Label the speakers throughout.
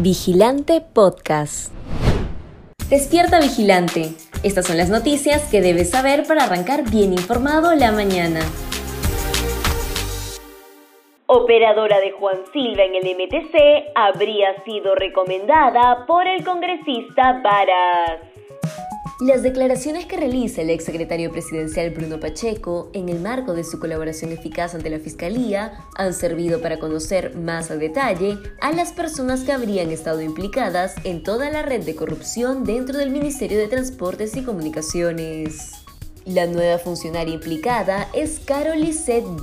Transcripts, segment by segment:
Speaker 1: Vigilante Podcast. Despierta Vigilante. Estas son las noticias que debes saber para arrancar bien informado la mañana.
Speaker 2: Operadora de Juan Silva en el MTC habría sido recomendada por el congresista Varas.
Speaker 1: Las declaraciones que realiza el exsecretario presidencial Bruno Pacheco en el marco de su colaboración eficaz ante la Fiscalía han servido para conocer más a detalle a las personas que habrían estado implicadas en toda la red de corrupción dentro del Ministerio de Transportes y Comunicaciones. La nueva funcionaria implicada es Carol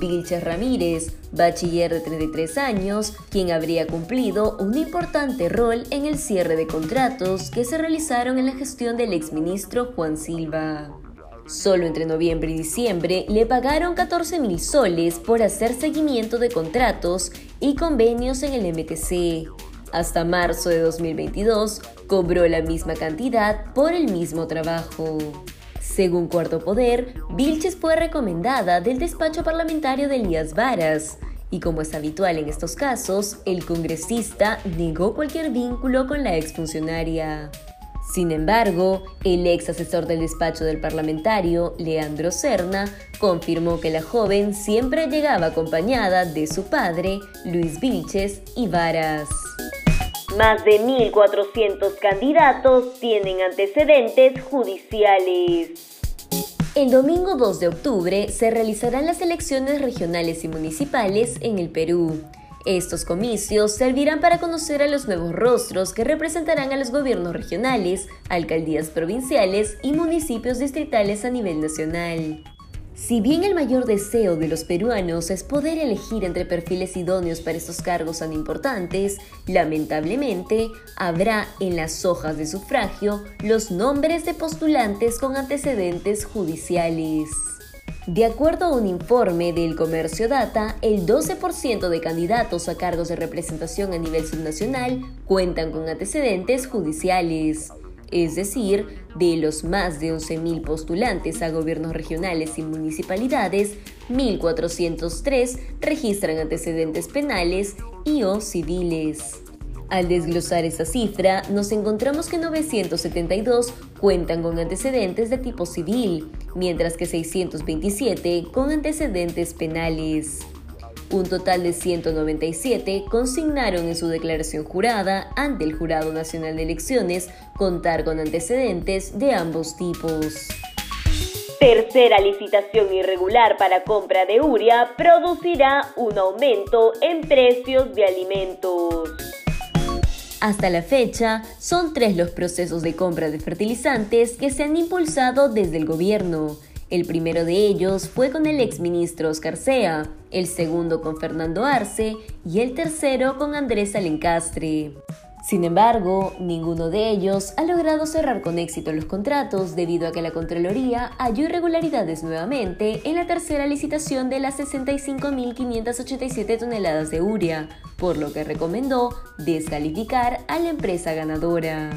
Speaker 1: Vilches Ramírez, bachiller de 33 años, quien habría cumplido un importante rol en el cierre de contratos que se realizaron en la gestión del exministro Juan Silva. Solo entre noviembre y diciembre le pagaron 14 mil soles por hacer seguimiento de contratos y convenios en el MTC. Hasta marzo de 2022 cobró la misma cantidad por el mismo trabajo. Según Cuarto Poder, Vilches fue recomendada del despacho parlamentario de Elías Varas, y como es habitual en estos casos, el congresista negó cualquier vínculo con la exfuncionaria. Sin embargo, el ex asesor del despacho del parlamentario, Leandro Serna, confirmó que la joven siempre llegaba acompañada de su padre, Luis Vilches y Varas.
Speaker 2: Más de 1.400 candidatos tienen antecedentes judiciales.
Speaker 1: El domingo 2 de octubre se realizarán las elecciones regionales y municipales en el Perú. Estos comicios servirán para conocer a los nuevos rostros que representarán a los gobiernos regionales, alcaldías provinciales y municipios distritales a nivel nacional. Si bien el mayor deseo de los peruanos es poder elegir entre perfiles idóneos para estos cargos tan importantes, lamentablemente habrá en las hojas de sufragio los nombres de postulantes con antecedentes judiciales. De acuerdo a un informe del Comercio Data, el 12% de candidatos a cargos de representación a nivel subnacional cuentan con antecedentes judiciales es decir, de los más de 11.000 postulantes a gobiernos regionales y municipalidades, 1.403 registran antecedentes penales y o civiles. Al desglosar esa cifra, nos encontramos que 972 cuentan con antecedentes de tipo civil, mientras que 627 con antecedentes penales. Un total de 197 consignaron en su declaración jurada ante el Jurado Nacional de Elecciones contar con antecedentes de ambos tipos.
Speaker 2: Tercera licitación irregular para compra de uria producirá un aumento en precios de alimentos.
Speaker 1: Hasta la fecha, son tres los procesos de compra de fertilizantes que se han impulsado desde el gobierno. El primero de ellos fue con el exministro Oscar Sea, el segundo con Fernando Arce y el tercero con Andrés Alencastre. Sin embargo, ninguno de ellos ha logrado cerrar con éxito los contratos debido a que la Contraloría halló irregularidades nuevamente en la tercera licitación de las 65.587 toneladas de urea, por lo que recomendó descalificar a la empresa ganadora.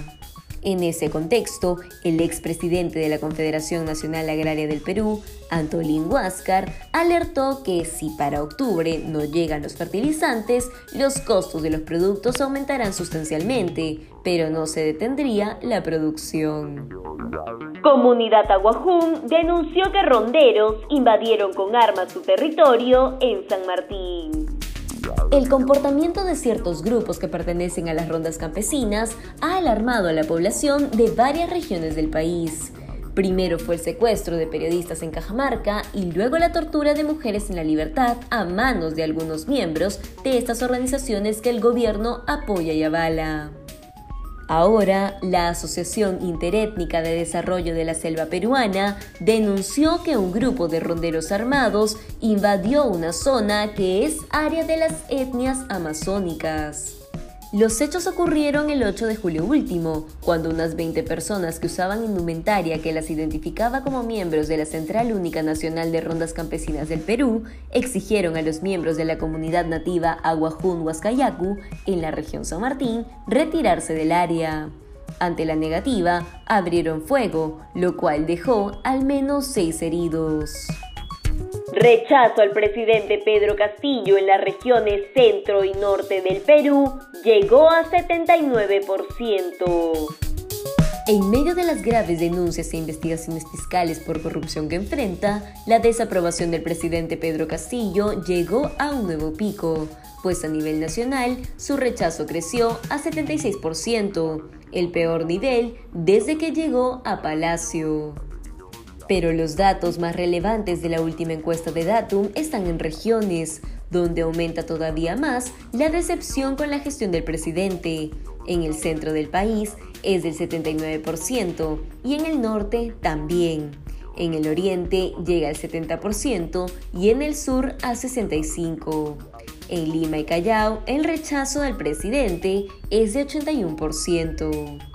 Speaker 1: En ese contexto, el expresidente de la Confederación Nacional Agraria del Perú, Antolín Huáscar, alertó que si para octubre no llegan los fertilizantes, los costos de los productos aumentarán sustancialmente, pero no se detendría la producción.
Speaker 2: Comunidad Aguajún denunció que ronderos invadieron con armas su territorio en San Martín.
Speaker 1: El comportamiento de ciertos grupos que pertenecen a las rondas campesinas ha alarmado a la población de varias regiones del país. Primero fue el secuestro de periodistas en Cajamarca y luego la tortura de mujeres en la libertad a manos de algunos miembros de estas organizaciones que el gobierno apoya y avala. Ahora, la Asociación Interétnica de Desarrollo de la Selva Peruana denunció que un grupo de ronderos armados invadió una zona que es área de las etnias amazónicas. Los hechos ocurrieron el 8 de julio último, cuando unas 20 personas que usaban indumentaria que las identificaba como miembros de la Central Única Nacional de Rondas Campesinas del Perú exigieron a los miembros de la comunidad nativa Aguajún Huascayacu, en la región San Martín, retirarse del área. Ante la negativa, abrieron fuego, lo cual dejó al menos seis heridos.
Speaker 2: Rechazo al presidente Pedro Castillo en las regiones centro y norte del Perú llegó a 79%.
Speaker 1: En medio de las graves denuncias e investigaciones fiscales por corrupción que enfrenta, la desaprobación del presidente Pedro Castillo llegó a un nuevo pico, pues a nivel nacional su rechazo creció a 76%, el peor nivel desde que llegó a Palacio. Pero los datos más relevantes de la última encuesta de Datum están en regiones, donde aumenta todavía más la decepción con la gestión del presidente. En el centro del país es del 79% y en el norte también. En el oriente llega al 70% y en el sur al 65%. En Lima y Callao el rechazo del presidente es de 81%.